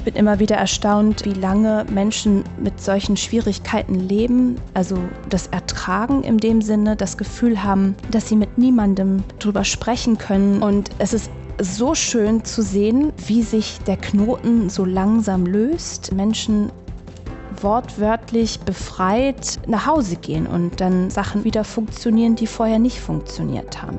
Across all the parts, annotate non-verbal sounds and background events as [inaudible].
Ich bin immer wieder erstaunt, wie lange Menschen mit solchen Schwierigkeiten leben, also das Ertragen in dem Sinne, das Gefühl haben, dass sie mit niemandem drüber sprechen können. Und es ist so schön zu sehen, wie sich der Knoten so langsam löst. Menschen wortwörtlich befreit nach Hause gehen und dann Sachen wieder funktionieren, die vorher nicht funktioniert haben.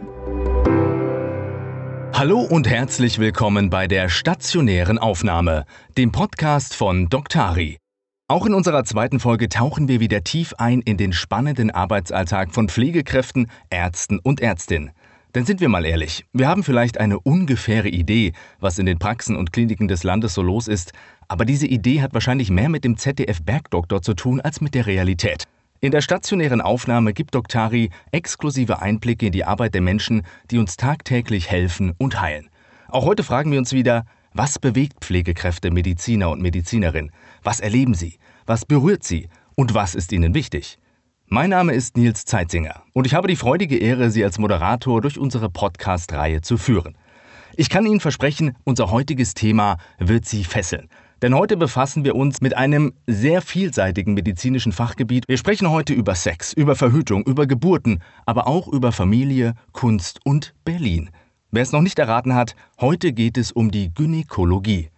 Hallo und herzlich willkommen bei der stationären Aufnahme, dem Podcast von Doktari. Auch in unserer zweiten Folge tauchen wir wieder tief ein in den spannenden Arbeitsalltag von Pflegekräften, Ärzten und Ärztinnen. Denn sind wir mal ehrlich, wir haben vielleicht eine ungefähre Idee, was in den Praxen und Kliniken des Landes so los ist, aber diese Idee hat wahrscheinlich mehr mit dem ZDF Bergdoktor zu tun als mit der Realität. In der stationären Aufnahme gibt Doktari exklusive Einblicke in die Arbeit der Menschen, die uns tagtäglich helfen und heilen. Auch heute fragen wir uns wieder, was bewegt Pflegekräfte, Mediziner und Medizinerinnen? Was erleben sie? Was berührt sie? Und was ist ihnen wichtig? Mein Name ist Nils Zeitzinger und ich habe die freudige Ehre, Sie als Moderator durch unsere Podcast-Reihe zu führen. Ich kann Ihnen versprechen, unser heutiges Thema wird Sie fesseln. Denn heute befassen wir uns mit einem sehr vielseitigen medizinischen Fachgebiet. Wir sprechen heute über Sex, über Verhütung, über Geburten, aber auch über Familie, Kunst und Berlin. Wer es noch nicht erraten hat, heute geht es um die Gynäkologie.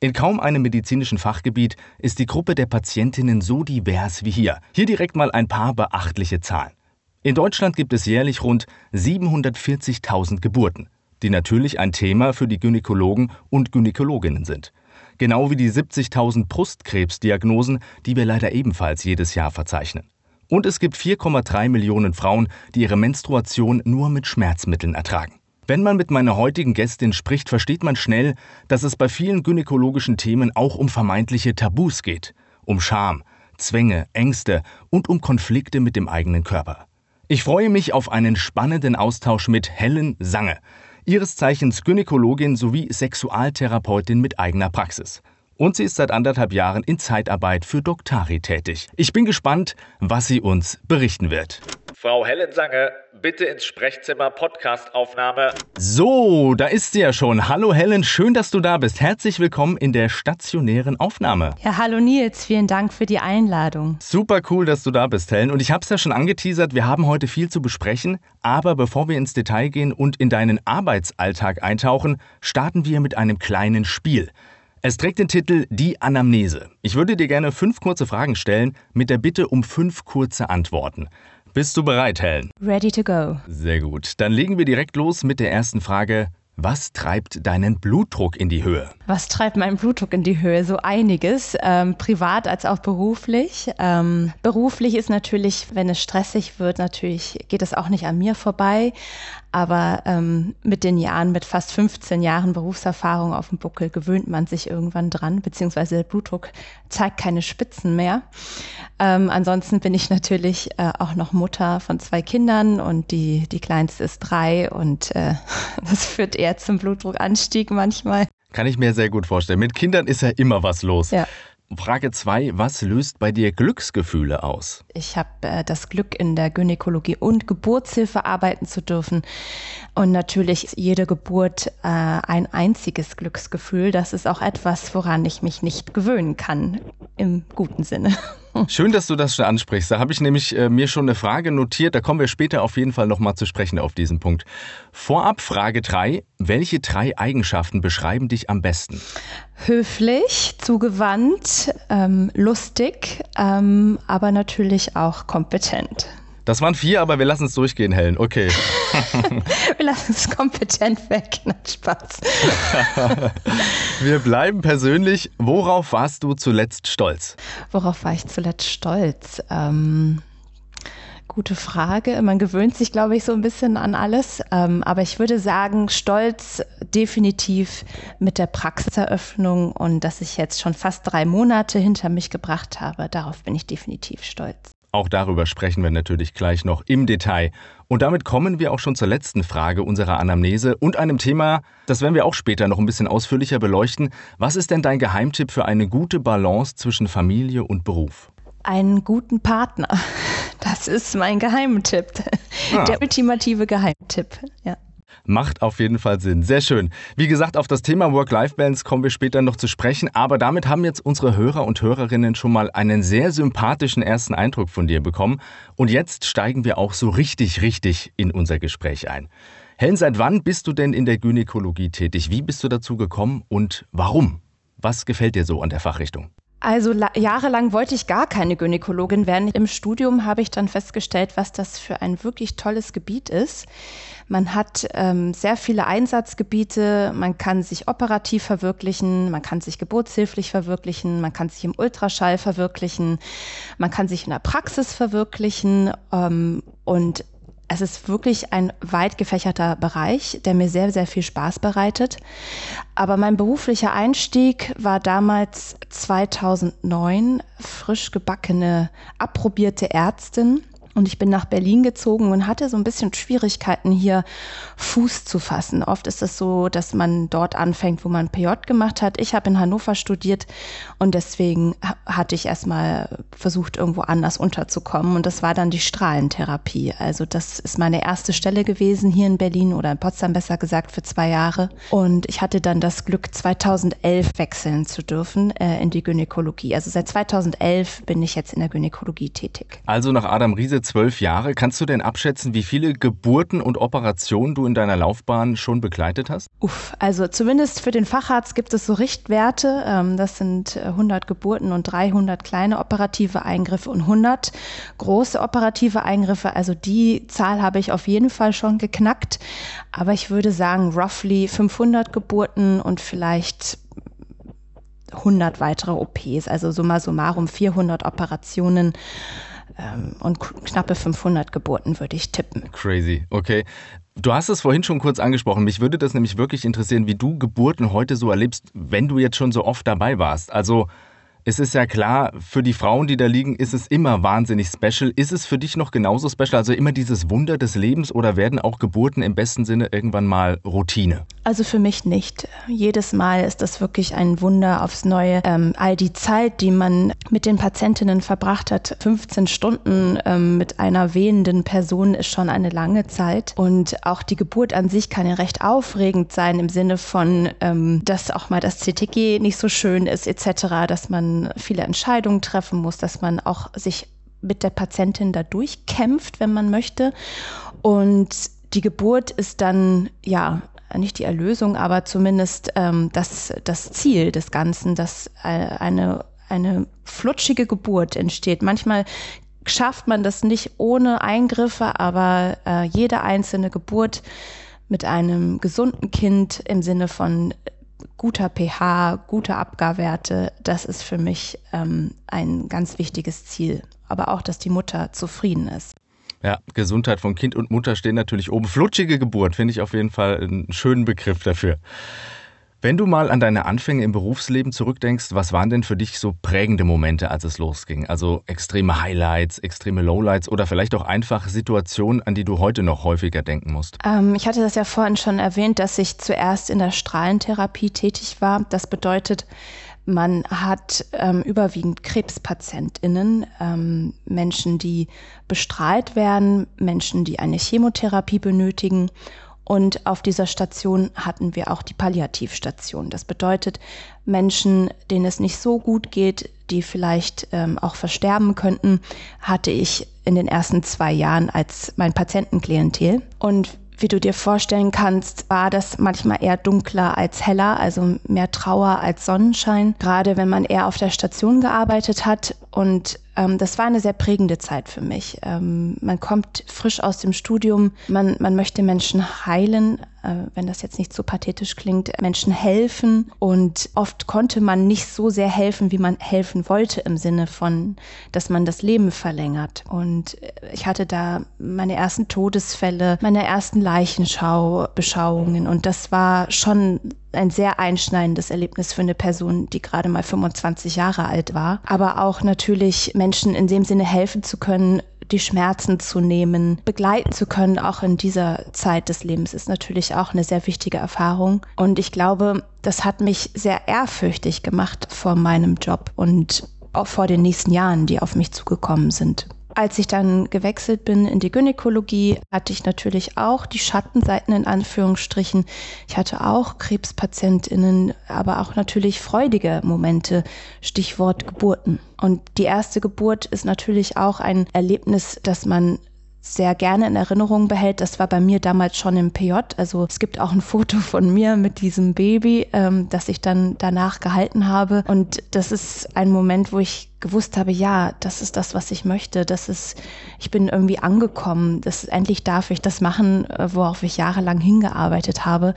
In kaum einem medizinischen Fachgebiet ist die Gruppe der Patientinnen so divers wie hier. Hier direkt mal ein paar beachtliche Zahlen. In Deutschland gibt es jährlich rund 740.000 Geburten, die natürlich ein Thema für die Gynäkologen und Gynäkologinnen sind genau wie die 70.000 Brustkrebsdiagnosen, die wir leider ebenfalls jedes Jahr verzeichnen. Und es gibt 4,3 Millionen Frauen, die ihre Menstruation nur mit Schmerzmitteln ertragen. Wenn man mit meiner heutigen Gästin spricht, versteht man schnell, dass es bei vielen gynäkologischen Themen auch um vermeintliche Tabus geht, um Scham, Zwänge, Ängste und um Konflikte mit dem eigenen Körper. Ich freue mich auf einen spannenden Austausch mit Helen Sange ihres Zeichens Gynäkologin sowie Sexualtherapeutin mit eigener Praxis. Und sie ist seit anderthalb Jahren in Zeitarbeit für Doktari tätig. Ich bin gespannt, was sie uns berichten wird. Frau Helen Sange, bitte ins Sprechzimmer Podcastaufnahme. So, da ist sie ja schon. Hallo Helen, schön, dass du da bist. Herzlich willkommen in der stationären Aufnahme. Ja, hallo Nils, vielen Dank für die Einladung. Super cool, dass du da bist, Helen. Und ich habe es ja schon angeteasert, wir haben heute viel zu besprechen. Aber bevor wir ins Detail gehen und in deinen Arbeitsalltag eintauchen, starten wir mit einem kleinen Spiel. Es trägt den Titel Die Anamnese. Ich würde dir gerne fünf kurze Fragen stellen mit der Bitte um fünf kurze Antworten. Bist du bereit, Helen? Ready to go. Sehr gut. Dann legen wir direkt los mit der ersten Frage. Was treibt deinen Blutdruck in die Höhe? Was treibt meinen Blutdruck in die Höhe? So einiges, ähm, privat als auch beruflich. Ähm, beruflich ist natürlich, wenn es stressig wird, natürlich geht es auch nicht an mir vorbei. Aber ähm, mit den Jahren, mit fast 15 Jahren Berufserfahrung auf dem Buckel, gewöhnt man sich irgendwann dran, beziehungsweise der Blutdruck zeigt keine Spitzen mehr. Ähm, ansonsten bin ich natürlich äh, auch noch Mutter von zwei Kindern und die, die kleinste ist drei und äh, [laughs] das führt eher zum Blutdruckanstieg manchmal. Kann ich mir sehr gut vorstellen. Mit Kindern ist ja immer was los. Ja. Frage 2. Was löst bei dir Glücksgefühle aus? Ich habe äh, das Glück, in der Gynäkologie und Geburtshilfe arbeiten zu dürfen. Und natürlich ist jede Geburt äh, ein einziges Glücksgefühl. Das ist auch etwas, woran ich mich nicht gewöhnen kann, im guten Sinne. Schön, dass du das schon ansprichst. Da habe ich nämlich äh, mir schon eine Frage notiert. Da kommen wir später auf jeden Fall nochmal zu sprechen auf diesen Punkt. Vorab Frage 3. Welche drei Eigenschaften beschreiben dich am besten? Höflich, zugewandt, ähm, lustig, ähm, aber natürlich auch kompetent. Das waren vier, aber wir lassen es durchgehen, Helen. Okay. [laughs] wir lassen es kompetent weg. [laughs] Na, Spaß. [laughs] wir bleiben persönlich. Worauf warst du zuletzt stolz? Worauf war ich zuletzt stolz? Ähm, gute Frage. Man gewöhnt sich, glaube ich, so ein bisschen an alles. Ähm, aber ich würde sagen, stolz definitiv mit der Praxiseröffnung und dass ich jetzt schon fast drei Monate hinter mich gebracht habe. Darauf bin ich definitiv stolz. Auch darüber sprechen wir natürlich gleich noch im Detail. Und damit kommen wir auch schon zur letzten Frage unserer Anamnese und einem Thema, das werden wir auch später noch ein bisschen ausführlicher beleuchten. Was ist denn dein Geheimtipp für eine gute Balance zwischen Familie und Beruf? Einen guten Partner. Das ist mein Geheimtipp. Ah. Der ultimative Geheimtipp, ja. Macht auf jeden Fall Sinn. Sehr schön. Wie gesagt, auf das Thema Work-Life-Balance kommen wir später noch zu sprechen, aber damit haben jetzt unsere Hörer und Hörerinnen schon mal einen sehr sympathischen ersten Eindruck von dir bekommen. Und jetzt steigen wir auch so richtig, richtig in unser Gespräch ein. Helen, seit wann bist du denn in der Gynäkologie tätig? Wie bist du dazu gekommen und warum? Was gefällt dir so an der Fachrichtung? Also jahrelang wollte ich gar keine Gynäkologin werden. Im Studium habe ich dann festgestellt, was das für ein wirklich tolles Gebiet ist. Man hat ähm, sehr viele Einsatzgebiete, man kann sich operativ verwirklichen, man kann sich geburtshilflich verwirklichen, man kann sich im Ultraschall verwirklichen, man kann sich in der Praxis verwirklichen ähm, und es ist wirklich ein weit gefächerter Bereich, der mir sehr, sehr viel Spaß bereitet. Aber mein beruflicher Einstieg war damals 2009 frisch gebackene, approbierte Ärztin und ich bin nach Berlin gezogen und hatte so ein bisschen Schwierigkeiten, hier Fuß zu fassen. Oft ist es so, dass man dort anfängt, wo man PJ gemacht hat. Ich habe in Hannover studiert und deswegen hatte ich erstmal versucht, irgendwo anders unterzukommen. Und das war dann die Strahlentherapie. Also das ist meine erste Stelle gewesen hier in Berlin oder in Potsdam besser gesagt für zwei Jahre. Und ich hatte dann das Glück, 2011 wechseln zu dürfen äh, in die Gynäkologie. Also seit 2011 bin ich jetzt in der Gynäkologie tätig. Also nach Adam Riese zwölf Jahre. Kannst du denn abschätzen, wie viele Geburten und Operationen du in deiner Laufbahn schon begleitet hast? Uff, also zumindest für den Facharzt gibt es so Richtwerte. Ähm, das sind 100 Geburten und 300 kleine operative Eingriffe und 100 große operative Eingriffe. Also die Zahl habe ich auf jeden Fall schon geknackt. Aber ich würde sagen, roughly 500 Geburten und vielleicht 100 weitere OPs, also summa summarum 400 Operationen ähm, und knappe 500 Geburten würde ich tippen. Crazy, okay. Du hast es vorhin schon kurz angesprochen. Mich würde das nämlich wirklich interessieren, wie du Geburten heute so erlebst, wenn du jetzt schon so oft dabei warst. Also es ist ja klar, für die Frauen, die da liegen, ist es immer wahnsinnig special. Ist es für dich noch genauso special? Also immer dieses Wunder des Lebens oder werden auch Geburten im besten Sinne irgendwann mal Routine? Also für mich nicht. Jedes Mal ist das wirklich ein Wunder aufs Neue. Ähm, all die Zeit, die man mit den Patientinnen verbracht hat, 15 Stunden ähm, mit einer wehenden Person ist schon eine lange Zeit. Und auch die Geburt an sich kann ja recht aufregend sein im Sinne von, ähm, dass auch mal das CTG nicht so schön ist etc., dass man viele Entscheidungen treffen muss, dass man auch sich mit der Patientin da durchkämpft, wenn man möchte. Und die Geburt ist dann, ja, nicht die Erlösung, aber zumindest ähm, das, das Ziel des Ganzen, dass äh, eine, eine flutschige Geburt entsteht. Manchmal schafft man das nicht ohne Eingriffe, aber äh, jede einzelne Geburt mit einem gesunden Kind im Sinne von guter pH, gute Abgarwerte, das ist für mich ähm, ein ganz wichtiges Ziel. Aber auch, dass die Mutter zufrieden ist. Ja, Gesundheit von Kind und Mutter stehen natürlich oben. Flutschige Geburt finde ich auf jeden Fall einen schönen Begriff dafür. Wenn du mal an deine Anfänge im Berufsleben zurückdenkst, was waren denn für dich so prägende Momente, als es losging? Also extreme Highlights, extreme Lowlights oder vielleicht auch einfach Situationen, an die du heute noch häufiger denken musst? Ähm, ich hatte das ja vorhin schon erwähnt, dass ich zuerst in der Strahlentherapie tätig war. Das bedeutet, man hat ähm, überwiegend KrebspatientInnen, ähm, Menschen, die bestrahlt werden, Menschen, die eine Chemotherapie benötigen und auf dieser Station hatten wir auch die Palliativstation. Das bedeutet, Menschen, denen es nicht so gut geht, die vielleicht ähm, auch versterben könnten, hatte ich in den ersten zwei Jahren als mein Patientenklientel. Und wie du dir vorstellen kannst, war das manchmal eher dunkler als heller, also mehr Trauer als Sonnenschein, gerade wenn man eher auf der Station gearbeitet hat und das war eine sehr prägende Zeit für mich. Ähm, man kommt frisch aus dem Studium, man, man möchte Menschen heilen, äh, wenn das jetzt nicht so pathetisch klingt, Menschen helfen. Und oft konnte man nicht so sehr helfen, wie man helfen wollte, im Sinne von, dass man das Leben verlängert. Und äh, ich hatte da meine ersten Todesfälle, meine ersten Leichenschau-Beschauungen. Und das war schon ein sehr einschneidendes Erlebnis für eine Person, die gerade mal 25 Jahre alt war. Aber auch natürlich Menschen in dem Sinne helfen zu können, die Schmerzen zu nehmen, begleiten zu können, auch in dieser Zeit des Lebens, ist natürlich auch eine sehr wichtige Erfahrung. Und ich glaube, das hat mich sehr ehrfürchtig gemacht vor meinem Job und auch vor den nächsten Jahren, die auf mich zugekommen sind. Als ich dann gewechselt bin in die Gynäkologie, hatte ich natürlich auch die Schattenseiten in Anführungsstrichen. Ich hatte auch Krebspatientinnen, aber auch natürlich freudige Momente, Stichwort Geburten. Und die erste Geburt ist natürlich auch ein Erlebnis, das man sehr gerne in Erinnerung behält. Das war bei mir damals schon im PJ. Also es gibt auch ein [laughs] Foto von mir mit diesem Baby, ähm, das ich dann danach gehalten habe. Und das ist ein Moment, wo ich gewusst habe, ja, das ist das, was ich möchte. Das ist, ich bin irgendwie angekommen. Das endlich darf ich das machen, äh, worauf ich jahrelang hingearbeitet habe.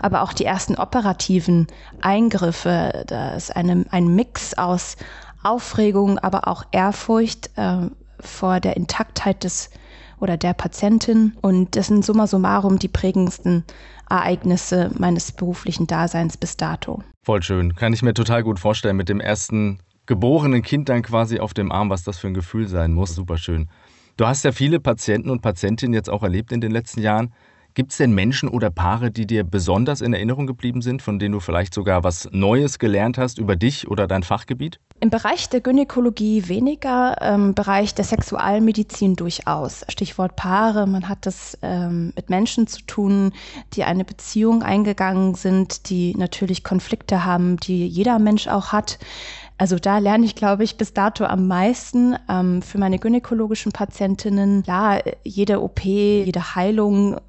Aber auch die ersten operativen Eingriffe, da ist eine, ein Mix aus Aufregung, aber auch Ehrfurcht äh, vor der Intaktheit des oder der Patientin. Und das sind summa summarum die prägendsten Ereignisse meines beruflichen Daseins bis dato. Voll schön. Kann ich mir total gut vorstellen, mit dem ersten geborenen Kind dann quasi auf dem Arm, was das für ein Gefühl sein muss. Super schön. Du hast ja viele Patienten und Patientinnen jetzt auch erlebt in den letzten Jahren. Gibt es denn Menschen oder Paare, die dir besonders in Erinnerung geblieben sind, von denen du vielleicht sogar was Neues gelernt hast über dich oder dein Fachgebiet? Im Bereich der Gynäkologie weniger, im Bereich der Sexualmedizin durchaus. Stichwort Paare, man hat es ähm, mit Menschen zu tun, die eine Beziehung eingegangen sind, die natürlich Konflikte haben, die jeder Mensch auch hat. Also da lerne ich, glaube ich, bis dato am meisten ähm, für meine gynäkologischen Patientinnen. Ja, jede OP, jede Heilung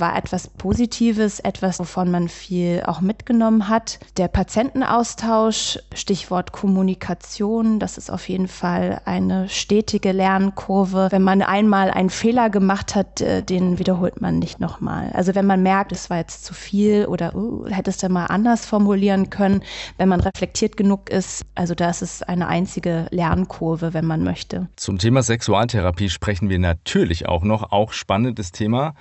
war etwas Positives, etwas, wovon man viel auch mitgenommen hat. Der Patientenaustausch, Stichwort Kommunikation, das ist auf jeden Fall eine stetige Lernkurve. Wenn man einmal einen Fehler gemacht hat, äh, den wiederholt man nicht nochmal. Also wenn man merkt, es war jetzt zu viel oder uh, hättest du mal anders formulieren können, wenn man reflektiert genug ist, also das ist eine einzige Lernkurve, wenn man möchte. Zum Thema Sexualtherapie sprechen wir natürlich auch noch, auch spannendes Thema.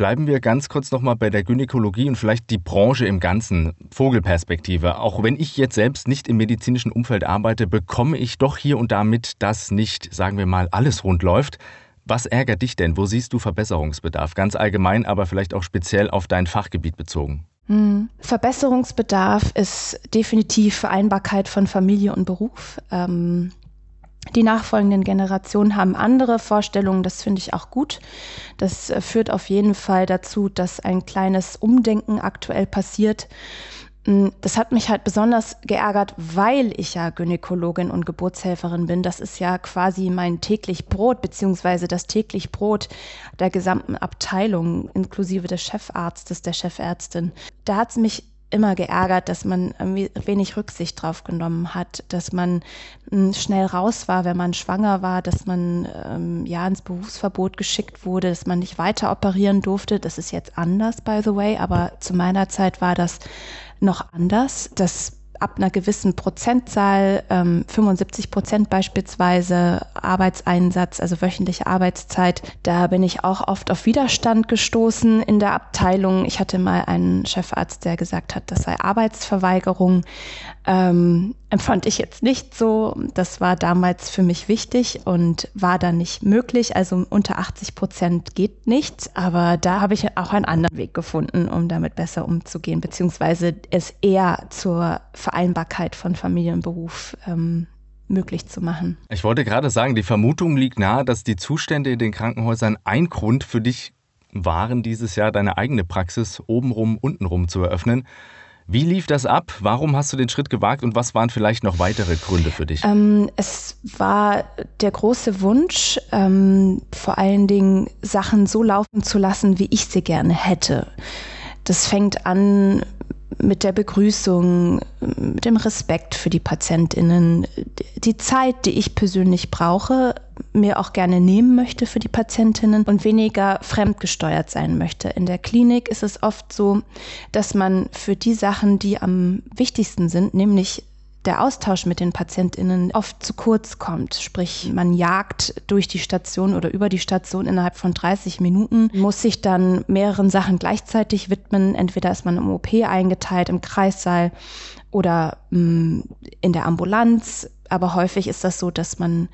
Bleiben wir ganz kurz nochmal bei der Gynäkologie und vielleicht die Branche im Ganzen, Vogelperspektive. Auch wenn ich jetzt selbst nicht im medizinischen Umfeld arbeite, bekomme ich doch hier und da mit, dass nicht, sagen wir mal, alles rund läuft. Was ärgert dich denn? Wo siehst du Verbesserungsbedarf? Ganz allgemein, aber vielleicht auch speziell auf dein Fachgebiet bezogen. Hm. Verbesserungsbedarf ist definitiv Vereinbarkeit von Familie und Beruf. Ähm, die nachfolgenden Generationen haben andere Vorstellungen, das finde ich auch gut. Das äh, führt auf jeden Fall dazu, dass ein kleines Umdenken aktuell passiert. Mm, das hat mich halt besonders geärgert, weil ich ja Gynäkologin und Geburtshelferin bin. Das ist ja quasi mein täglich Brot, beziehungsweise das täglich Brot der gesamten Abteilung, inklusive des Chefarztes, der Chefärztin. Da hat es mich immer geärgert, dass man wenig Rücksicht drauf genommen hat, dass man hm, schnell raus war, wenn man schwanger war, dass man ähm, ja ins Berufsverbot geschickt wurde, dass man nicht weiter operieren durfte. Das ist jetzt anders, by the way, aber zu meiner Zeit war das noch anders. Das ab einer gewissen Prozentzahl, ähm, 75 Prozent beispielsweise Arbeitseinsatz, also wöchentliche Arbeitszeit, da bin ich auch oft auf Widerstand gestoßen in der Abteilung. Ich hatte mal einen Chefarzt, der gesagt hat, das sei Arbeitsverweigerung. Ähm, empfand ich jetzt nicht so. Das war damals für mich wichtig und war dann nicht möglich. Also unter 80 Prozent geht nichts. Aber da habe ich auch einen anderen Weg gefunden, um damit besser umzugehen, beziehungsweise es eher zur Vereinbarkeit von Familie und Beruf ähm, möglich zu machen. Ich wollte gerade sagen, die Vermutung liegt nahe, dass die Zustände in den Krankenhäusern ein Grund für dich waren, dieses Jahr deine eigene Praxis obenrum, untenrum zu eröffnen. Wie lief das ab? Warum hast du den Schritt gewagt und was waren vielleicht noch weitere Gründe für dich? Ähm, es war der große Wunsch, ähm, vor allen Dingen Sachen so laufen zu lassen, wie ich sie gerne hätte. Das fängt an mit der Begrüßung, mit dem Respekt für die Patientinnen, die Zeit, die ich persönlich brauche, mir auch gerne nehmen möchte für die Patientinnen und weniger fremdgesteuert sein möchte. In der Klinik ist es oft so, dass man für die Sachen, die am wichtigsten sind, nämlich der Austausch mit den PatientInnen oft zu kurz kommt. Sprich, man jagt durch die Station oder über die Station innerhalb von 30 Minuten, muss sich dann mehreren Sachen gleichzeitig widmen. Entweder ist man im OP eingeteilt, im Kreissaal oder mh, mm, in der Ambulanz. Aber häufig ist das so, dass man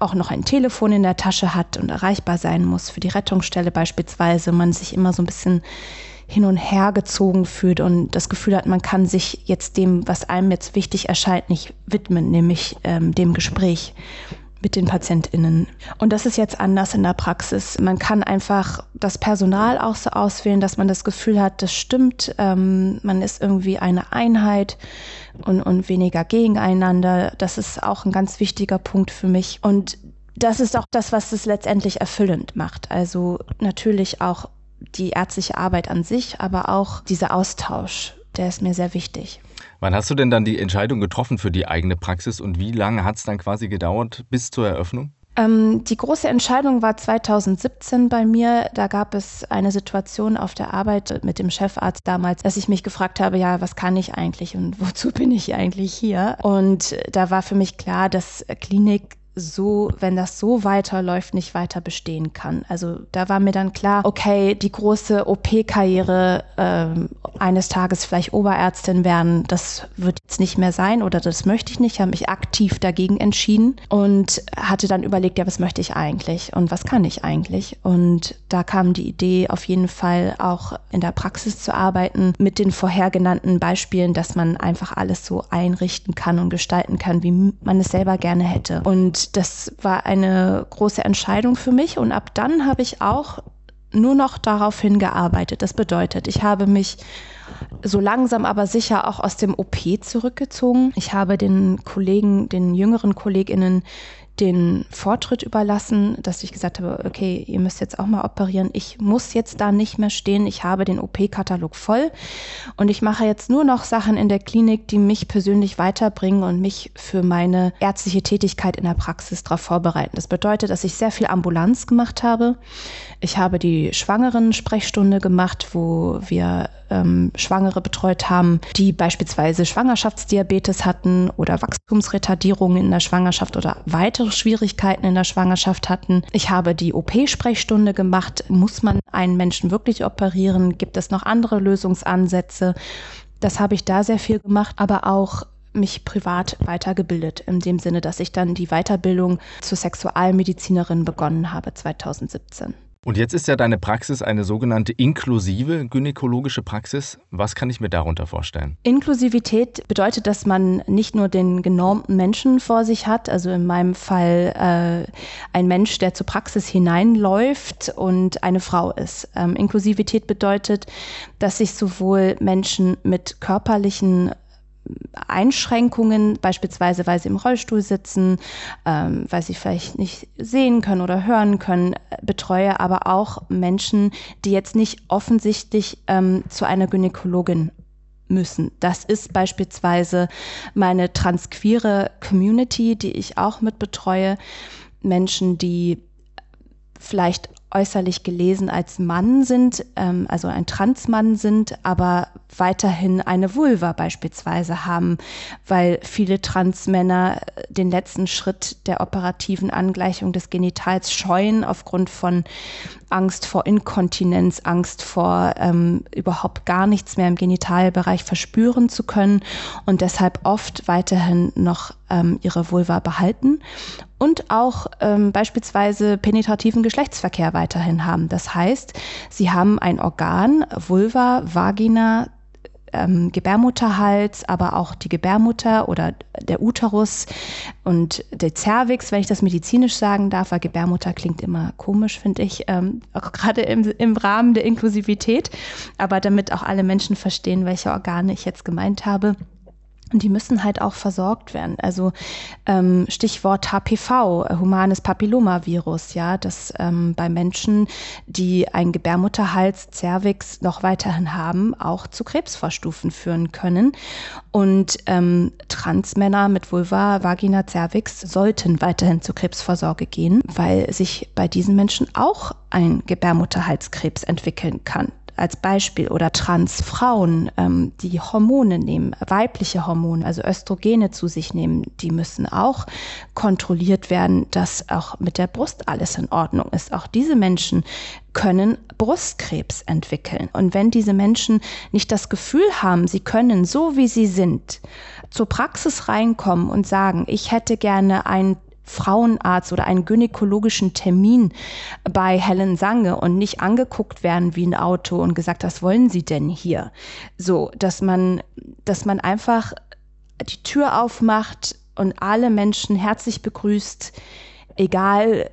auch noch ein Telefon in der Tasche hat und erreichbar sein muss für die Rettungsstelle beispielsweise. Man sich immer so ein bisschen hin und her gezogen fühlt und das Gefühl hat, man kann sich jetzt dem, was einem jetzt wichtig erscheint, nicht widmen, nämlich ähm, dem Gespräch mit den PatientInnen. Und das ist jetzt anders in der Praxis. Man kann einfach das Personal auch so auswählen, dass man das Gefühl hat, das stimmt, ähm, man ist irgendwie eine Einheit und, und weniger gegeneinander. Das ist auch ein ganz wichtiger Punkt für mich. Und das ist auch das, was es letztendlich erfüllend macht. Also natürlich auch die ärztliche Arbeit an sich, aber auch dieser Austausch, der ist mir sehr wichtig. Wann hast du denn dann die Entscheidung getroffen für die eigene Praxis und wie lange hat es dann quasi gedauert bis zur Eröffnung? Ähm, die große Entscheidung war 2017 bei mir. Da gab es eine Situation auf der Arbeit mit dem Chefarzt damals, dass ich mich gefragt habe, ja, was kann ich eigentlich und [laughs] wozu bin ich eigentlich hier? Und da war für mich klar, dass Klinik so, wenn das so weiterläuft, nicht weiter bestehen kann. Also da war mir dann klar, okay, die große OP-Karriere ähm, eines Tages vielleicht Oberärztin werden, das wird jetzt nicht mehr sein oder das möchte ich nicht. Ich habe mich aktiv dagegen entschieden und hatte dann überlegt, ja, was möchte ich eigentlich und was kann ich eigentlich? Und da kam die Idee, auf jeden Fall auch in der Praxis zu arbeiten mit den vorher genannten Beispielen, dass man einfach alles so einrichten kann und gestalten kann, wie man es selber gerne hätte. Und das war eine große Entscheidung für mich. Und ab dann habe ich auch nur noch darauf hingearbeitet. Das bedeutet, ich habe mich so langsam aber sicher auch aus dem OP zurückgezogen. Ich habe den Kollegen, den jüngeren KollegInnen den Vortritt überlassen, dass ich gesagt habe, okay, ihr müsst jetzt auch mal operieren. Ich muss jetzt da nicht mehr stehen. Ich habe den OP-Katalog voll und ich mache jetzt nur noch Sachen in der Klinik, die mich persönlich weiterbringen und mich für meine ärztliche Tätigkeit in der Praxis darauf vorbereiten. Das bedeutet, dass ich sehr viel Ambulanz gemacht habe. Ich habe die Schwangeren-Sprechstunde gemacht, wo wir ähm, Schwangere betreut haben, die beispielsweise Schwangerschaftsdiabetes hatten oder Wachstumsretardierungen in der Schwangerschaft oder weitere Schwierigkeiten in der Schwangerschaft hatten. Ich habe die OP-Sprechstunde gemacht. Muss man einen Menschen wirklich operieren? Gibt es noch andere Lösungsansätze? Das habe ich da sehr viel gemacht, aber auch mich privat weitergebildet, in dem Sinne, dass ich dann die Weiterbildung zur Sexualmedizinerin begonnen habe 2017. Und jetzt ist ja deine Praxis eine sogenannte inklusive gynäkologische Praxis. Was kann ich mir darunter vorstellen? Inklusivität bedeutet, dass man nicht nur den genormten Menschen vor sich hat, also in meinem Fall äh, ein Mensch, der zur Praxis hineinläuft und eine Frau ist. Ähm, Inklusivität bedeutet, dass sich sowohl Menschen mit körperlichen Einschränkungen, beispielsweise weil sie im Rollstuhl sitzen, ähm, weil sie vielleicht nicht sehen können oder hören können, betreue aber auch Menschen, die jetzt nicht offensichtlich ähm, zu einer Gynäkologin müssen. Das ist beispielsweise meine transqueere Community, die ich auch mit betreue. Menschen, die vielleicht äußerlich gelesen als Mann sind, ähm, also ein Transmann sind, aber weiterhin eine Vulva beispielsweise haben, weil viele Transmänner den letzten Schritt der operativen Angleichung des Genitals scheuen aufgrund von Angst vor Inkontinenz, Angst vor ähm, überhaupt gar nichts mehr im Genitalbereich verspüren zu können und deshalb oft weiterhin noch ähm, ihre Vulva behalten und auch ähm, beispielsweise penetrativen Geschlechtsverkehr weiterhin haben. Das heißt, sie haben ein Organ, Vulva, Vagina, ähm, Gebärmutterhals, aber auch die Gebärmutter oder der Uterus und der Cervix, wenn ich das medizinisch sagen darf, weil Gebärmutter klingt immer komisch, finde ich, ähm, auch gerade im, im Rahmen der Inklusivität, aber damit auch alle Menschen verstehen, welche Organe ich jetzt gemeint habe. Und die müssen halt auch versorgt werden. Also ähm, Stichwort HPV, äh, humanes Papillomavirus, ja, das ähm, bei Menschen, die ein Gebärmutterhals, Cervix noch weiterhin haben, auch zu Krebsvorstufen führen können. Und ähm, Transmänner mit Vulva, Vagina, Cervix sollten weiterhin zur Krebsvorsorge gehen, weil sich bei diesen Menschen auch ein Gebärmutterhalskrebs entwickeln kann als Beispiel oder Transfrauen, ähm, die Hormone nehmen, weibliche Hormone, also Östrogene zu sich nehmen, die müssen auch kontrolliert werden, dass auch mit der Brust alles in Ordnung ist. Auch diese Menschen können Brustkrebs entwickeln. Und wenn diese Menschen nicht das Gefühl haben, sie können so wie sie sind, zur Praxis reinkommen und sagen, ich hätte gerne ein Frauenarzt oder einen gynäkologischen Termin bei Helen Sange und nicht angeguckt werden wie ein Auto und gesagt, was wollen Sie denn hier? So, dass man, dass man einfach die Tür aufmacht und alle Menschen herzlich begrüßt, egal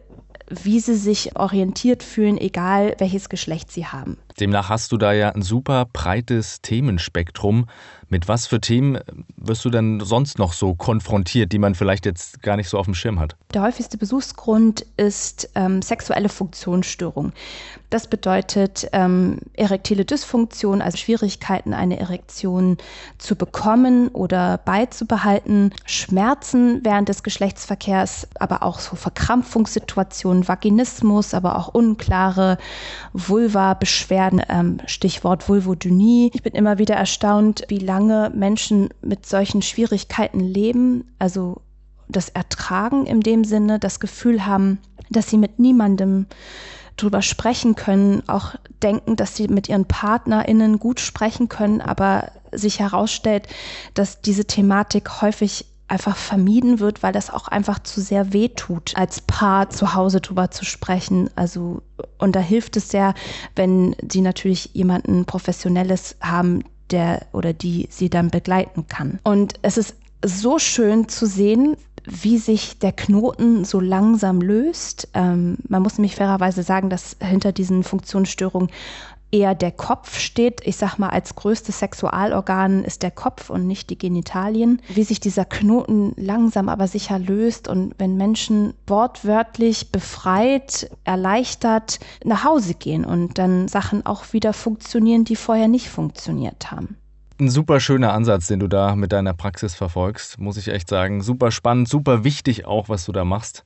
wie sie sich orientiert fühlen, egal welches Geschlecht sie haben. Demnach hast du da ja ein super breites Themenspektrum. Mit was für Themen wirst du denn sonst noch so konfrontiert, die man vielleicht jetzt gar nicht so auf dem Schirm hat? Der häufigste Besuchsgrund ist ähm, sexuelle Funktionsstörung. Das bedeutet ähm, erektile Dysfunktion, also Schwierigkeiten, eine Erektion zu bekommen oder beizubehalten, Schmerzen während des Geschlechtsverkehrs, aber auch so Verkrampfungssituationen, Vaginismus, aber auch unklare Vulva-Beschwerden, ähm, Stichwort Vulvodynie. Ich bin immer wieder erstaunt, wie lange lange Menschen mit solchen Schwierigkeiten leben, also das Ertragen in dem Sinne, das Gefühl haben, dass sie mit niemandem drüber sprechen können, auch denken, dass sie mit ihren PartnerInnen gut sprechen können, aber sich herausstellt, dass diese Thematik häufig einfach vermieden wird, weil das auch einfach zu sehr weh tut, als Paar zu Hause drüber zu sprechen. Also, und da hilft es sehr, wenn sie natürlich jemanden Professionelles haben, der oder die sie dann begleiten kann. Und es ist so schön zu sehen, wie sich der Knoten so langsam löst. Ähm, man muss nämlich fairerweise sagen, dass hinter diesen Funktionsstörungen eher der Kopf steht. Ich sag mal, als größtes Sexualorgan ist der Kopf und nicht die Genitalien. Wie sich dieser Knoten langsam aber sicher löst und wenn Menschen wortwörtlich befreit, erleichtert nach Hause gehen und dann Sachen auch wieder funktionieren, die vorher nicht funktioniert haben. Ein super schöner Ansatz, den du da mit deiner Praxis verfolgst, muss ich echt sagen. Super spannend, super wichtig auch, was du da machst.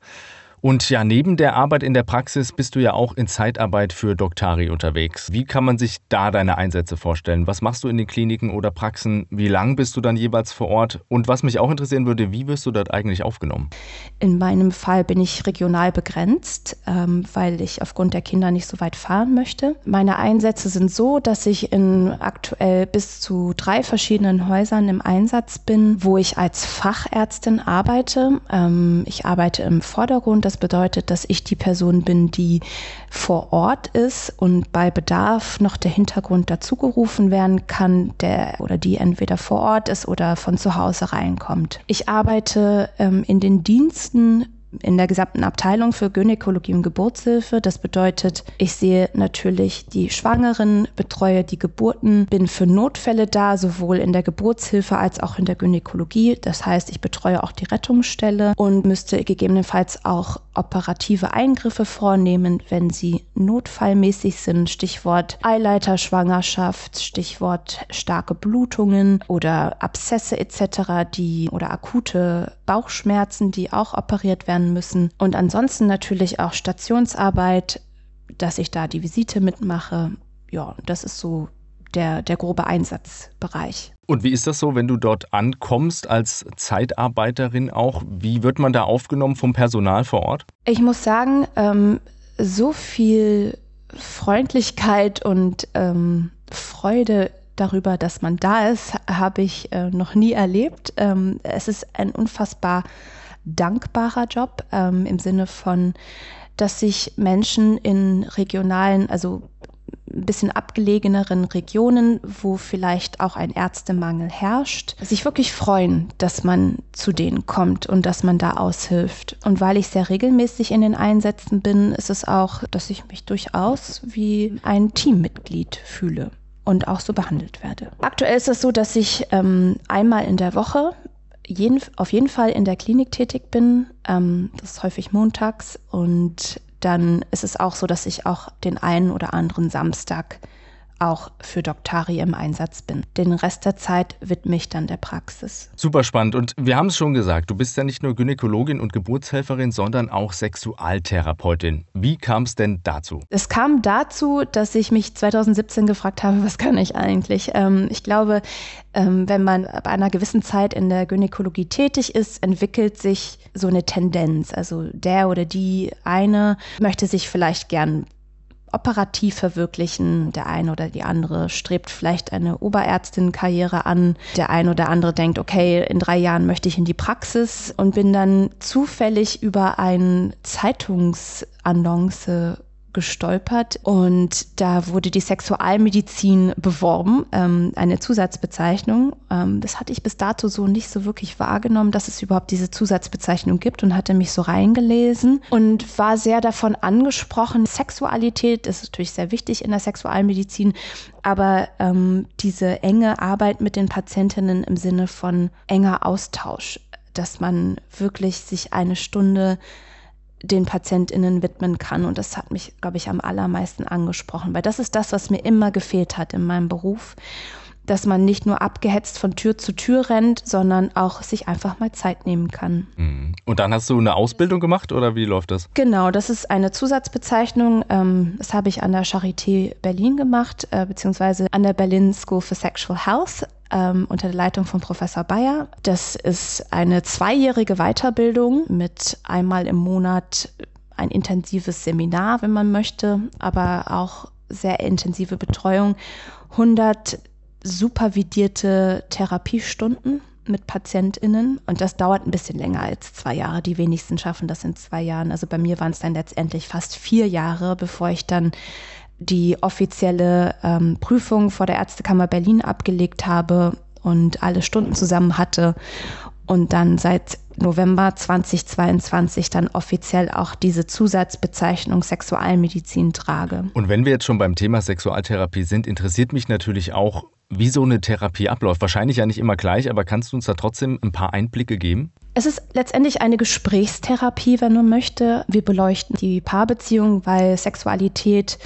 Und ja, neben der Arbeit in der Praxis bist du ja auch in Zeitarbeit für Doktari unterwegs. Wie kann man sich da deine Einsätze vorstellen? Was machst du in den Kliniken oder Praxen? Wie lang bist du dann jeweils vor Ort? Und was mich auch interessieren würde, wie wirst du dort eigentlich aufgenommen? In meinem Fall bin ich regional begrenzt, ähm, weil ich aufgrund der Kinder nicht so weit fahren möchte. Meine Einsätze sind so, dass ich in aktuell bis zu drei verschiedenen Häusern im Einsatz bin, wo ich als Fachärztin arbeite. Ähm, ich arbeite im Vordergrund. Das bedeutet, dass ich die Person bin, die vor Ort ist und bei Bedarf noch der Hintergrund dazugerufen werden kann, der oder die entweder vor Ort ist oder von zu Hause reinkommt. Ich arbeite ähm, in den Diensten in der gesamten Abteilung für Gynäkologie und Geburtshilfe. Das bedeutet, ich sehe natürlich die Schwangeren, betreue die Geburten, bin für Notfälle da, sowohl in der Geburtshilfe als auch in der Gynäkologie. Das heißt, ich betreue auch die Rettungsstelle und müsste gegebenenfalls auch operative Eingriffe vornehmen, wenn sie notfallmäßig sind. Stichwort Eileiterschwangerschaft, Stichwort starke Blutungen oder Abszesse etc., die oder akute Bauchschmerzen, die auch operiert werden müssen. Und ansonsten natürlich auch Stationsarbeit, dass ich da die Visite mitmache. Ja, das ist so der, der grobe Einsatzbereich. Und wie ist das so, wenn du dort ankommst als Zeitarbeiterin auch? Wie wird man da aufgenommen vom Personal vor Ort? Ich muss sagen, ähm, so viel Freundlichkeit und ähm, Freude darüber, dass man da ist, habe ich äh, noch nie erlebt. Ähm, es ist ein unfassbar dankbarer Job ähm, im Sinne von, dass sich Menschen in regionalen, also ein bisschen abgelegeneren Regionen, wo vielleicht auch ein Ärztemangel herrscht, sich wirklich freuen, dass man zu denen kommt und dass man da aushilft. Und weil ich sehr regelmäßig in den Einsätzen bin, ist es auch, dass ich mich durchaus wie ein Teammitglied fühle und auch so behandelt werde. Aktuell ist es so, dass ich ähm, einmal in der Woche jeden, auf jeden Fall in der Klinik tätig bin. Ähm, das ist häufig montags. Und dann ist es auch so, dass ich auch den einen oder anderen Samstag auch für Doktari im Einsatz bin. Den Rest der Zeit widme ich dann der Praxis. Super spannend. Und wir haben es schon gesagt, du bist ja nicht nur Gynäkologin und Geburtshelferin, sondern auch Sexualtherapeutin. Wie kam es denn dazu? Es kam dazu, dass ich mich 2017 gefragt habe, was kann ich eigentlich? Ähm, ich glaube, ähm, wenn man bei einer gewissen Zeit in der Gynäkologie tätig ist, entwickelt sich so eine Tendenz. Also der oder die eine möchte sich vielleicht gern operativ verwirklichen. Der eine oder die andere strebt vielleicht eine Oberärztin-Karriere an. Der eine oder andere denkt, okay, in drei Jahren möchte ich in die Praxis und bin dann zufällig über eine Zeitungsannonce gestolpert und da wurde die Sexualmedizin beworben, ähm, eine Zusatzbezeichnung. Ähm, das hatte ich bis dato so nicht so wirklich wahrgenommen, dass es überhaupt diese Zusatzbezeichnung gibt und hatte mich so reingelesen und war sehr davon angesprochen. Sexualität ist natürlich sehr wichtig in der Sexualmedizin, aber ähm, diese enge Arbeit mit den Patientinnen im Sinne von enger Austausch, dass man wirklich sich eine Stunde den PatientInnen widmen kann. Und das hat mich, glaube ich, am allermeisten angesprochen, weil das ist das, was mir immer gefehlt hat in meinem Beruf dass man nicht nur abgehetzt von Tür zu Tür rennt, sondern auch sich einfach mal Zeit nehmen kann. Mhm. Und dann hast du eine Ausbildung gemacht oder wie läuft das? Genau, das ist eine Zusatzbezeichnung. Ähm, das habe ich an der Charité Berlin gemacht, äh, beziehungsweise an der Berlin School for Sexual Health ähm, unter der Leitung von Professor Bayer. Das ist eine zweijährige Weiterbildung mit einmal im Monat ein intensives Seminar, wenn man möchte, aber auch sehr intensive Betreuung. 100 supervidierte Therapiestunden mit PatientInnen und das dauert ein bisschen länger als zwei Jahre. Die wenigsten schaffen das in zwei Jahren. Also bei mir waren es dann letztendlich fast vier Jahre, bevor ich dann die offizielle ähm, Prüfung vor der Ärztekammer Berlin abgelegt habe und alle Stunden zusammen hatte und dann seit November 2022 dann offiziell auch diese Zusatzbezeichnung Sexualmedizin trage. Und wenn wir jetzt schon beim Thema Sexualtherapie sind, interessiert mich natürlich auch, wie so eine Therapie abläuft. Wahrscheinlich ja nicht immer gleich, aber kannst du uns da trotzdem ein paar Einblicke geben? Es ist letztendlich eine Gesprächstherapie, wenn man möchte. Wir beleuchten die Paarbeziehung, weil Sexualität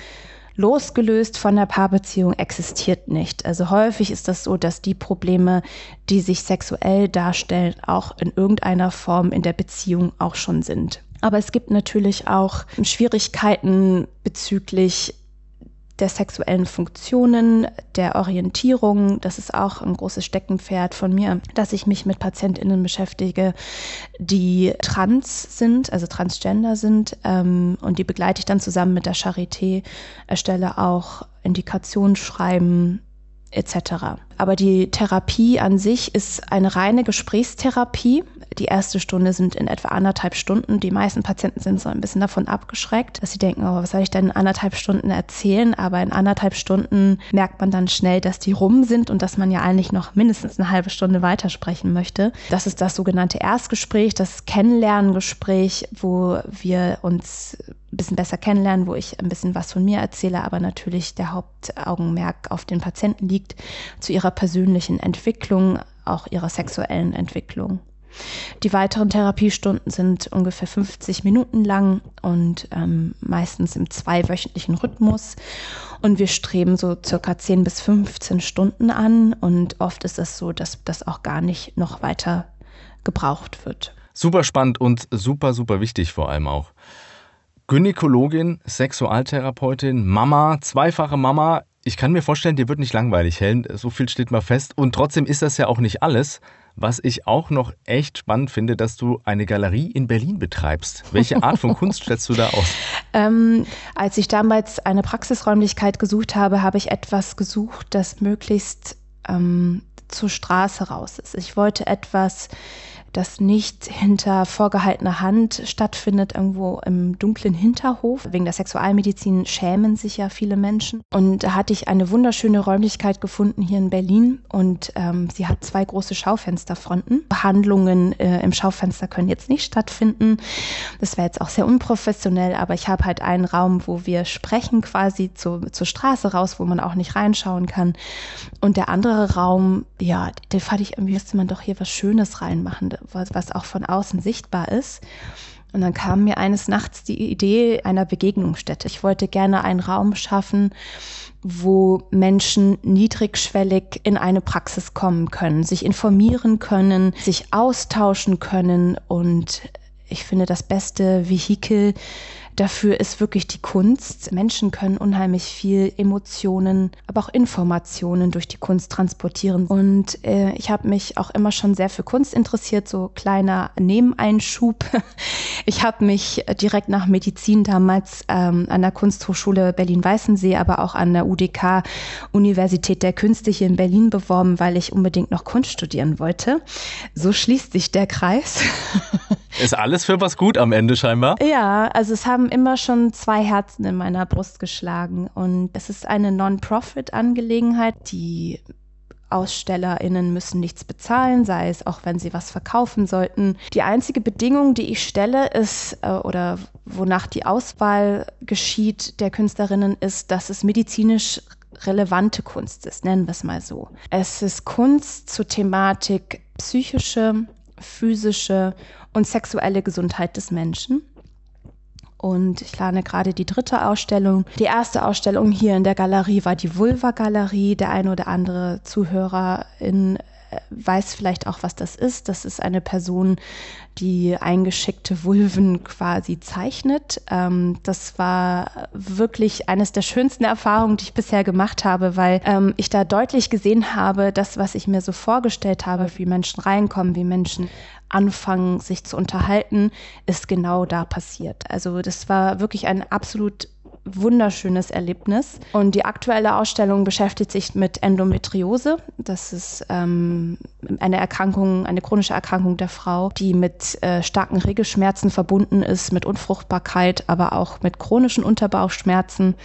losgelöst von der Paarbeziehung existiert nicht. Also häufig ist das so, dass die Probleme, die sich sexuell darstellen, auch in irgendeiner Form in der Beziehung auch schon sind. Aber es gibt natürlich auch Schwierigkeiten bezüglich der sexuellen Funktionen, der Orientierung. Das ist auch ein großes Steckenpferd von mir, dass ich mich mit PatientInnen beschäftige, die trans sind, also transgender sind. Ähm, und die begleite ich dann zusammen mit der Charité, erstelle auch Indikationsschreiben etc. Aber die Therapie an sich ist eine reine Gesprächstherapie. Die erste Stunde sind in etwa anderthalb Stunden. Die meisten Patienten sind so ein bisschen davon abgeschreckt, dass sie denken, oh, was soll ich denn in anderthalb Stunden erzählen? Aber in anderthalb Stunden merkt man dann schnell, dass die rum sind und dass man ja eigentlich noch mindestens eine halbe Stunde weitersprechen möchte. Das ist das sogenannte Erstgespräch, das Kennenlerngespräch, wo wir uns ein bisschen besser kennenlernen, wo ich ein bisschen was von mir erzähle, aber natürlich der Hauptaugenmerk auf den Patienten liegt, zu ihrer persönlichen Entwicklung, auch ihrer sexuellen Entwicklung. Die weiteren Therapiestunden sind ungefähr 50 Minuten lang und ähm, meistens im zweiwöchentlichen Rhythmus. Und wir streben so circa 10 bis 15 Stunden an. Und oft ist es so, dass das auch gar nicht noch weiter gebraucht wird. Super spannend und super, super wichtig vor allem auch. Gynäkologin, Sexualtherapeutin, Mama, zweifache Mama. Ich kann mir vorstellen, dir wird nicht langweilig, Helen. So viel steht mal fest. Und trotzdem ist das ja auch nicht alles. Was ich auch noch echt spannend finde, dass du eine Galerie in Berlin betreibst. Welche [laughs] Art von Kunst stellst du da aus? Ähm, als ich damals eine Praxisräumlichkeit gesucht habe, habe ich etwas gesucht, das möglichst ähm, zur Straße raus ist. Ich wollte etwas das nicht hinter vorgehaltener Hand stattfindet, irgendwo im dunklen Hinterhof. Wegen der Sexualmedizin schämen sich ja viele Menschen. Und da hatte ich eine wunderschöne Räumlichkeit gefunden hier in Berlin und ähm, sie hat zwei große Schaufensterfronten. Behandlungen äh, im Schaufenster können jetzt nicht stattfinden. Das wäre jetzt auch sehr unprofessionell, aber ich habe halt einen Raum, wo wir sprechen quasi zu, zur Straße raus, wo man auch nicht reinschauen kann. Und der andere Raum, ja, den fand ich irgendwie, müsste man doch hier was Schönes reinmachen was, auch von außen sichtbar ist. Und dann kam mir eines Nachts die Idee einer Begegnungsstätte. Ich wollte gerne einen Raum schaffen, wo Menschen niedrigschwellig in eine Praxis kommen können, sich informieren können, sich austauschen können. Und ich finde, das beste Vehikel Dafür ist wirklich die Kunst. Menschen können unheimlich viel Emotionen, aber auch Informationen durch die Kunst transportieren. Und äh, ich habe mich auch immer schon sehr für Kunst interessiert, so kleiner Nebeneinschub. [laughs] Ich habe mich direkt nach Medizin damals ähm, an der Kunsthochschule Berlin-Weißensee, aber auch an der UDK Universität der Künste hier in Berlin beworben, weil ich unbedingt noch Kunst studieren wollte. So schließt sich der Kreis. [laughs] Ist alles für was gut am Ende scheinbar? Ja, also es haben immer schon zwei Herzen in meiner Brust geschlagen und es ist eine Non-Profit-Angelegenheit, die AusstellerInnen müssen nichts bezahlen, sei es auch, wenn sie was verkaufen sollten. Die einzige Bedingung, die ich stelle, ist, äh, oder wonach die Auswahl geschieht der Künstlerinnen, ist, dass es medizinisch relevante Kunst ist, nennen wir es mal so. Es ist Kunst zur Thematik psychische, physische und sexuelle Gesundheit des Menschen. Und ich plane gerade die dritte Ausstellung. Die erste Ausstellung hier in der Galerie war die Vulva-Galerie. Der eine oder andere Zuhörer in weiß vielleicht auch, was das ist. Das ist eine Person, die eingeschickte Vulven quasi zeichnet. Ähm, das war wirklich eines der schönsten Erfahrungen, die ich bisher gemacht habe, weil ähm, ich da deutlich gesehen habe, das, was ich mir so vorgestellt habe, wie Menschen reinkommen, wie Menschen anfangen, sich zu unterhalten, ist genau da passiert. Also das war wirklich ein absolut wunderschönes Erlebnis. Und die aktuelle Ausstellung beschäftigt sich mit Endometriose. Das ist ähm, eine Erkrankung, eine chronische Erkrankung der Frau, die mit äh, starken Regelschmerzen verbunden ist, mit Unfruchtbarkeit, aber auch mit chronischen Unterbauchschmerzen.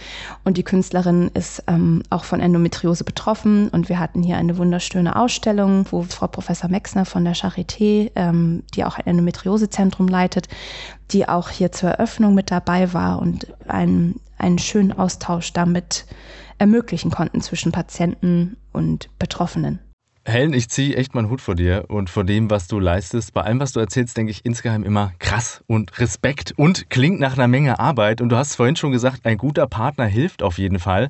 Und die Künstlerin ist ähm, auch von Endometriose betroffen. Und wir hatten hier eine wunderschöne Ausstellung, wo Frau Professor Mexner von der Charité, ähm, die auch ein Endometriosezentrum leitet, die auch hier zur Eröffnung mit dabei war und einen, einen schönen Austausch damit ermöglichen konnten zwischen Patienten und Betroffenen. Helen, ich ziehe echt meinen Hut vor dir und vor dem, was du leistest. Bei allem, was du erzählst, denke ich insgeheim immer krass und Respekt und klingt nach einer Menge Arbeit. Und du hast vorhin schon gesagt, ein guter Partner hilft auf jeden Fall.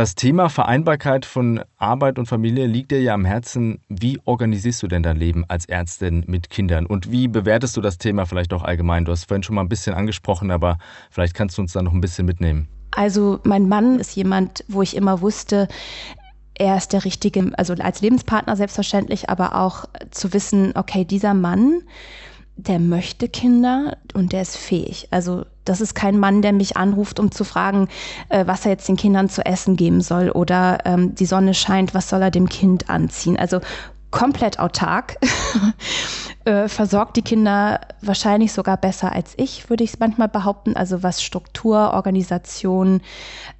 Das Thema Vereinbarkeit von Arbeit und Familie liegt dir ja am Herzen. Wie organisierst du denn dein Leben als Ärztin mit Kindern? Und wie bewertest du das Thema vielleicht auch allgemein? Du hast vorhin schon mal ein bisschen angesprochen, aber vielleicht kannst du uns da noch ein bisschen mitnehmen. Also mein Mann ist jemand, wo ich immer wusste, er ist der richtige, also als Lebenspartner selbstverständlich, aber auch zu wissen, okay, dieser Mann, der möchte Kinder und der ist fähig. Also das ist kein Mann, der mich anruft, um zu fragen, äh, was er jetzt den Kindern zu essen geben soll oder ähm, die Sonne scheint, was soll er dem Kind anziehen. Also komplett autark, [laughs] äh, versorgt die Kinder wahrscheinlich sogar besser als ich, würde ich es manchmal behaupten. Also was Struktur, Organisation,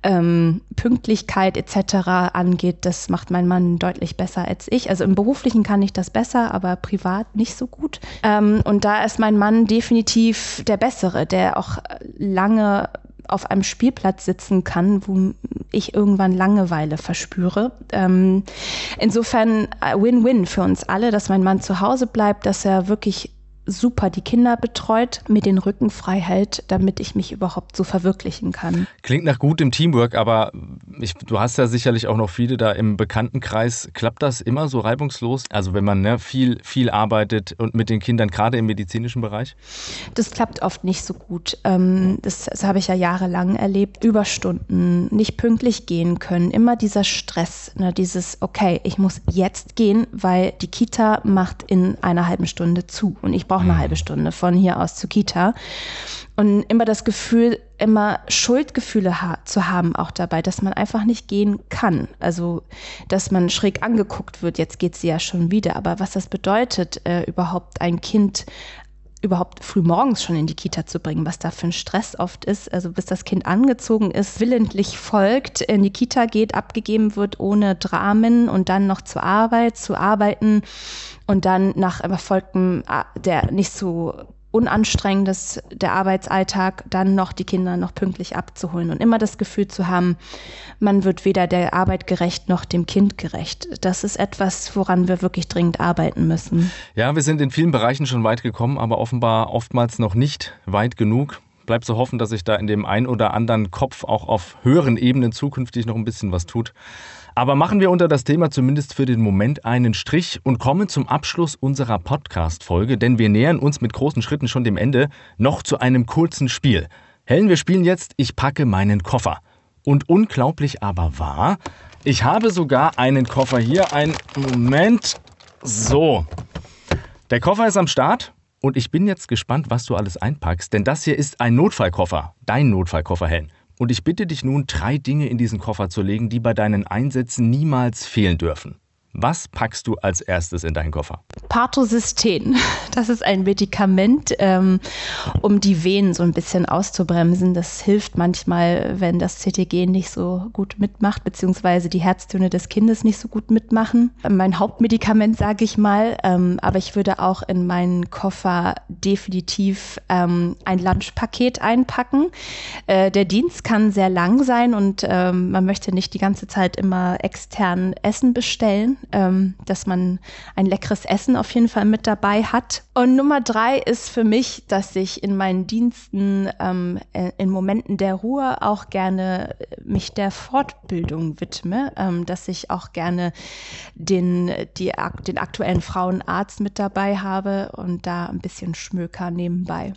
ähm, Pünktlichkeit etc. angeht, das macht mein Mann deutlich besser als ich. Also im beruflichen kann ich das besser, aber privat nicht so gut. Ähm, und da ist mein Mann definitiv der Bessere, der auch lange auf einem Spielplatz sitzen kann, wo ich irgendwann Langeweile verspüre. Ähm, insofern äh, Win-Win für uns alle, dass mein Mann zu Hause bleibt, dass er wirklich super die Kinder betreut, mir den Rücken frei hält, damit ich mich überhaupt so verwirklichen kann. Klingt nach gutem Teamwork, aber ich, du hast ja sicherlich auch noch viele da im Bekanntenkreis. Klappt das immer so reibungslos? Also wenn man ne, viel, viel arbeitet und mit den Kindern, gerade im medizinischen Bereich? Das klappt oft nicht so gut. Ähm, das, das habe ich ja jahrelang erlebt. Überstunden, nicht pünktlich gehen können, immer dieser Stress, ne, dieses, okay, ich muss jetzt gehen, weil die Kita macht in einer halben Stunde zu und ich brauche auch eine halbe Stunde von hier aus zur Kita. Und immer das Gefühl, immer Schuldgefühle ha zu haben auch dabei, dass man einfach nicht gehen kann. Also, dass man schräg angeguckt wird, jetzt geht sie ja schon wieder. Aber was das bedeutet, äh, überhaupt ein Kind überhaupt früh morgens schon in die Kita zu bringen, was da für ein Stress oft ist. Also bis das Kind angezogen ist, willentlich folgt, in die Kita geht, abgegeben wird ohne Dramen und dann noch zur Arbeit, zu arbeiten und dann nach erfolgtem, äh, der nicht so unanstrengendes, der Arbeitsalltag, dann noch die Kinder noch pünktlich abzuholen und immer das Gefühl zu haben, man wird weder der Arbeit gerecht noch dem Kind gerecht. Das ist etwas, woran wir wirklich dringend arbeiten müssen. Ja, wir sind in vielen Bereichen schon weit gekommen, aber offenbar oftmals noch nicht weit genug. Bleibt zu hoffen, dass sich da in dem ein oder anderen Kopf auch auf höheren Ebenen zukünftig noch ein bisschen was tut. Aber machen wir unter das Thema zumindest für den Moment einen Strich und kommen zum Abschluss unserer Podcast-Folge, denn wir nähern uns mit großen Schritten schon dem Ende, noch zu einem kurzen Spiel. Helen, wir spielen jetzt Ich packe meinen Koffer. Und unglaublich aber wahr, ich habe sogar einen Koffer hier. Ein Moment. So. Der Koffer ist am Start und ich bin jetzt gespannt, was du alles einpackst, denn das hier ist ein Notfallkoffer. Dein Notfallkoffer, Helen. Und ich bitte dich nun, drei Dinge in diesen Koffer zu legen, die bei deinen Einsätzen niemals fehlen dürfen. Was packst du als erstes in deinen Koffer? Partosystem. [laughs] Das ist ein Medikament, ähm, um die Venen so ein bisschen auszubremsen. Das hilft manchmal, wenn das CTG nicht so gut mitmacht, beziehungsweise die Herztöne des Kindes nicht so gut mitmachen. Mein Hauptmedikament, sage ich mal. Ähm, aber ich würde auch in meinen Koffer definitiv ähm, ein Lunchpaket einpacken. Äh, der Dienst kann sehr lang sein und ähm, man möchte nicht die ganze Zeit immer extern Essen bestellen ähm, dass man ein leckeres Essen auf jeden Fall mit dabei hat. Und Nummer drei ist für mich, dass ich in meinen Diensten ähm, äh, in Momenten der Ruhe auch gerne äh, mich der Fortbildung widme, ähm, dass ich auch gerne den, die, den aktuellen Frauenarzt mit dabei habe und da ein bisschen Schmöker nebenbei.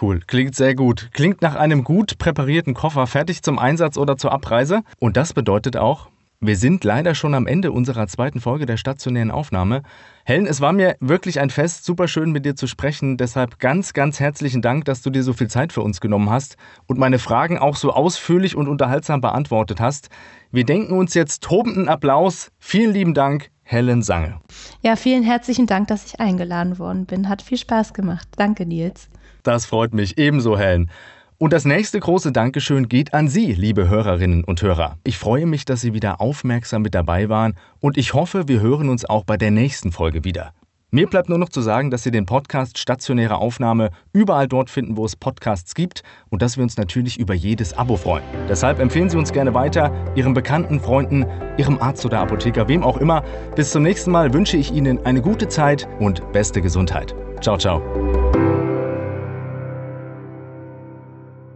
Cool, klingt sehr gut. Klingt nach einem gut präparierten Koffer fertig zum Einsatz oder zur Abreise. Und das bedeutet auch, wir sind leider schon am Ende unserer zweiten Folge der stationären Aufnahme. Helen, es war mir wirklich ein Fest, super schön mit dir zu sprechen. Deshalb ganz, ganz herzlichen Dank, dass du dir so viel Zeit für uns genommen hast und meine Fragen auch so ausführlich und unterhaltsam beantwortet hast. Wir denken uns jetzt tobenden Applaus. Vielen lieben Dank, Helen Sange. Ja, vielen herzlichen Dank, dass ich eingeladen worden bin. Hat viel Spaß gemacht. Danke, Nils. Das freut mich ebenso, Helen. Und das nächste große Dankeschön geht an Sie, liebe Hörerinnen und Hörer. Ich freue mich, dass Sie wieder aufmerksam mit dabei waren und ich hoffe, wir hören uns auch bei der nächsten Folge wieder. Mir bleibt nur noch zu sagen, dass Sie den Podcast Stationäre Aufnahme überall dort finden, wo es Podcasts gibt und dass wir uns natürlich über jedes Abo freuen. Deshalb empfehlen Sie uns gerne weiter, Ihren Bekannten, Freunden, Ihrem Arzt oder Apotheker, wem auch immer. Bis zum nächsten Mal wünsche ich Ihnen eine gute Zeit und beste Gesundheit. Ciao, ciao.